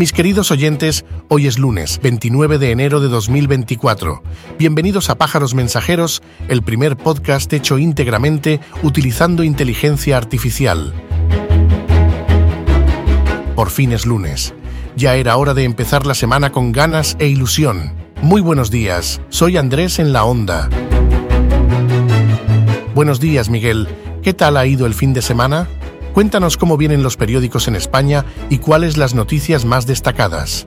Mis queridos oyentes, hoy es lunes, 29 de enero de 2024. Bienvenidos a Pájaros Mensajeros, el primer podcast hecho íntegramente utilizando inteligencia artificial. Por fin es lunes. Ya era hora de empezar la semana con ganas e ilusión. Muy buenos días, soy Andrés en la Onda. Buenos días, Miguel. ¿Qué tal ha ido el fin de semana? Cuéntanos cómo vienen los periódicos en España y cuáles las noticias más destacadas.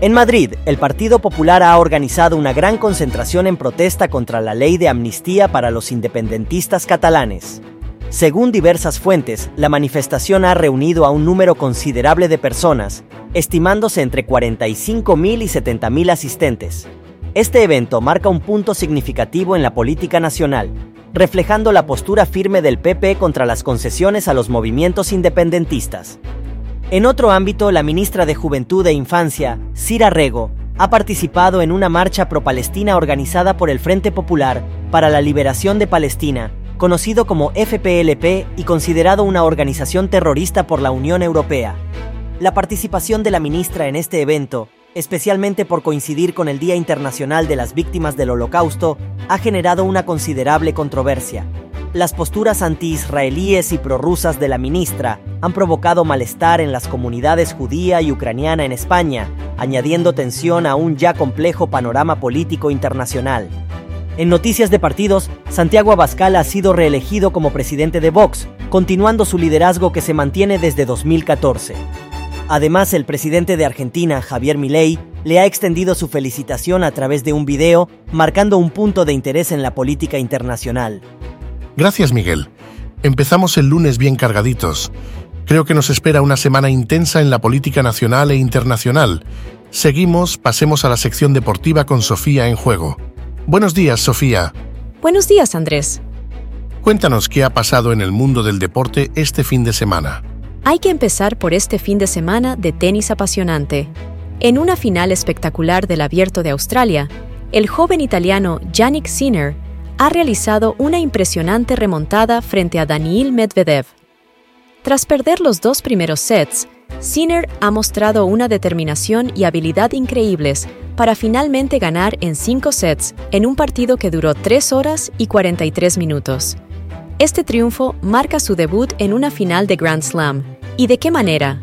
En Madrid, el Partido Popular ha organizado una gran concentración en protesta contra la ley de amnistía para los independentistas catalanes. Según diversas fuentes, la manifestación ha reunido a un número considerable de personas, estimándose entre 45.000 y 70.000 asistentes. Este evento marca un punto significativo en la política nacional, reflejando la postura firme del PP contra las concesiones a los movimientos independentistas. En otro ámbito, la ministra de Juventud e Infancia, Cira Rego, ha participado en una marcha pro-palestina organizada por el Frente Popular para la Liberación de Palestina, conocido como FPLP y considerado una organización terrorista por la Unión Europea. La participación de la ministra en este evento especialmente por coincidir con el Día Internacional de las Víctimas del Holocausto, ha generado una considerable controversia. Las posturas anti-israelíes y prorrusas de la ministra han provocado malestar en las comunidades judía y ucraniana en España, añadiendo tensión a un ya complejo panorama político internacional. En noticias de partidos, Santiago Abascal ha sido reelegido como presidente de Vox, continuando su liderazgo que se mantiene desde 2014. Además, el presidente de Argentina, Javier Milei, le ha extendido su felicitación a través de un video, marcando un punto de interés en la política internacional. Gracias, Miguel. Empezamos el lunes bien cargaditos. Creo que nos espera una semana intensa en la política nacional e internacional. Seguimos, pasemos a la sección deportiva con Sofía en juego. Buenos días, Sofía. Buenos días, Andrés. Cuéntanos qué ha pasado en el mundo del deporte este fin de semana. Hay que empezar por este fin de semana de tenis apasionante. En una final espectacular del Abierto de Australia, el joven italiano Yannick Sinner ha realizado una impresionante remontada frente a Daniil Medvedev. Tras perder los dos primeros sets, Sinner ha mostrado una determinación y habilidad increíbles para finalmente ganar en cinco sets en un partido que duró 3 horas y 43 minutos. Este triunfo marca su debut en una final de Grand Slam. ¿Y de qué manera?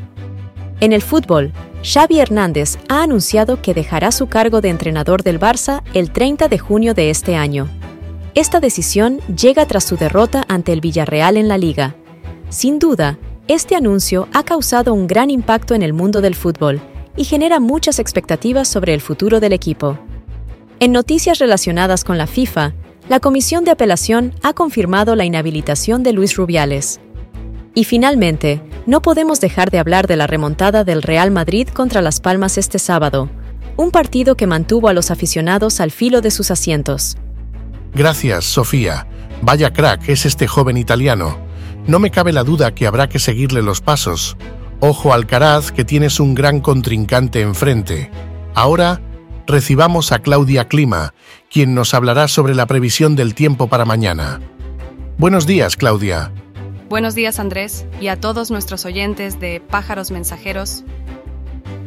En el fútbol, Xavi Hernández ha anunciado que dejará su cargo de entrenador del Barça el 30 de junio de este año. Esta decisión llega tras su derrota ante el Villarreal en la liga. Sin duda, este anuncio ha causado un gran impacto en el mundo del fútbol y genera muchas expectativas sobre el futuro del equipo. En noticias relacionadas con la FIFA, la Comisión de Apelación ha confirmado la inhabilitación de Luis Rubiales. Y finalmente, no podemos dejar de hablar de la remontada del Real Madrid contra Las Palmas este sábado, un partido que mantuvo a los aficionados al filo de sus asientos. Gracias, Sofía. Vaya crack es este joven italiano. No me cabe la duda que habrá que seguirle los pasos. Ojo Alcaraz, que tienes un gran contrincante enfrente. Ahora, recibamos a Claudia Clima, quien nos hablará sobre la previsión del tiempo para mañana. Buenos días, Claudia. Buenos días, Andrés, y a todos nuestros oyentes de Pájaros Mensajeros.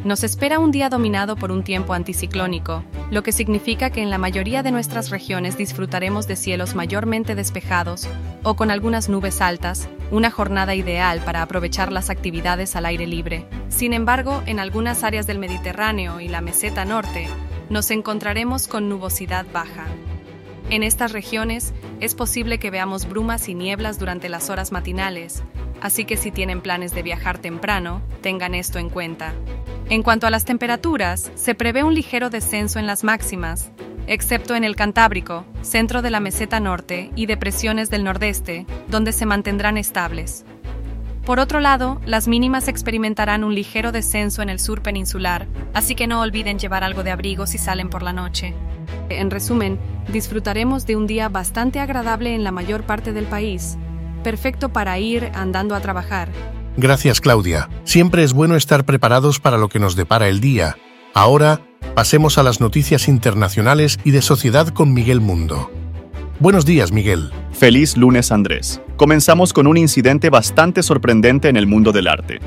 Nos espera un día dominado por un tiempo anticiclónico, lo que significa que en la mayoría de nuestras regiones disfrutaremos de cielos mayormente despejados o con algunas nubes altas, una jornada ideal para aprovechar las actividades al aire libre. Sin embargo, en algunas áreas del Mediterráneo y la meseta norte, nos encontraremos con nubosidad baja. En estas regiones es posible que veamos brumas y nieblas durante las horas matinales, así que si tienen planes de viajar temprano, tengan esto en cuenta. En cuanto a las temperaturas, se prevé un ligero descenso en las máximas, excepto en el Cantábrico, centro de la meseta norte y depresiones del nordeste, donde se mantendrán estables. Por otro lado, las mínimas experimentarán un ligero descenso en el sur peninsular, así que no olviden llevar algo de abrigo si salen por la noche. En resumen, disfrutaremos de un día bastante agradable en la mayor parte del país, perfecto para ir andando a trabajar. Gracias, Claudia. Siempre es bueno estar preparados para lo que nos depara el día. Ahora, pasemos a las noticias internacionales y de sociedad con Miguel Mundo. Buenos días, Miguel. Feliz lunes, Andrés. Comenzamos con un incidente bastante sorprendente en el mundo del arte.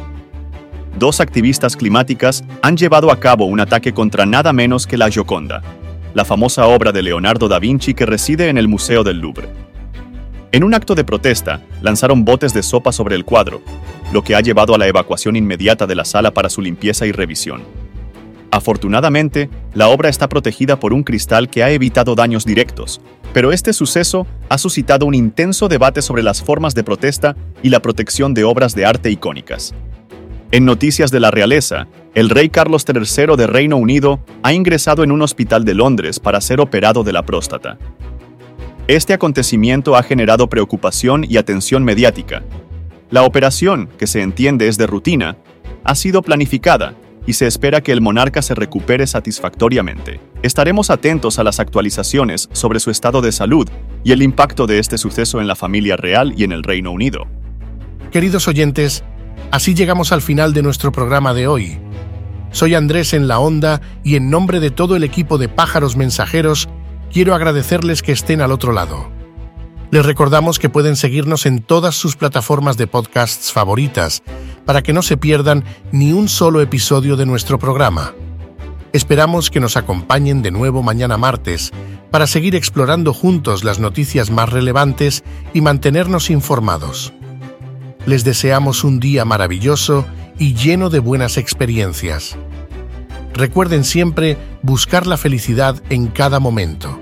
dos activistas climáticas han llevado a cabo un ataque contra nada menos que la Gioconda, la famosa obra de Leonardo da Vinci que reside en el Museo del Louvre. En un acto de protesta, lanzaron botes de sopa sobre el cuadro, lo que ha llevado a la evacuación inmediata de la sala para su limpieza y revisión. Afortunadamente, la obra está protegida por un cristal que ha evitado daños directos, pero este suceso ha suscitado un intenso debate sobre las formas de protesta y la protección de obras de arte icónicas. En noticias de la realeza, el rey Carlos III de Reino Unido ha ingresado en un hospital de Londres para ser operado de la próstata. Este acontecimiento ha generado preocupación y atención mediática. La operación, que se entiende es de rutina, ha sido planificada y se espera que el monarca se recupere satisfactoriamente. Estaremos atentos a las actualizaciones sobre su estado de salud y el impacto de este suceso en la familia real y en el Reino Unido. Queridos oyentes, así llegamos al final de nuestro programa de hoy. Soy Andrés en la Onda y en nombre de todo el equipo de pájaros mensajeros, quiero agradecerles que estén al otro lado. Les recordamos que pueden seguirnos en todas sus plataformas de podcasts favoritas para que no se pierdan ni un solo episodio de nuestro programa. Esperamos que nos acompañen de nuevo mañana martes para seguir explorando juntos las noticias más relevantes y mantenernos informados. Les deseamos un día maravilloso y lleno de buenas experiencias. Recuerden siempre buscar la felicidad en cada momento.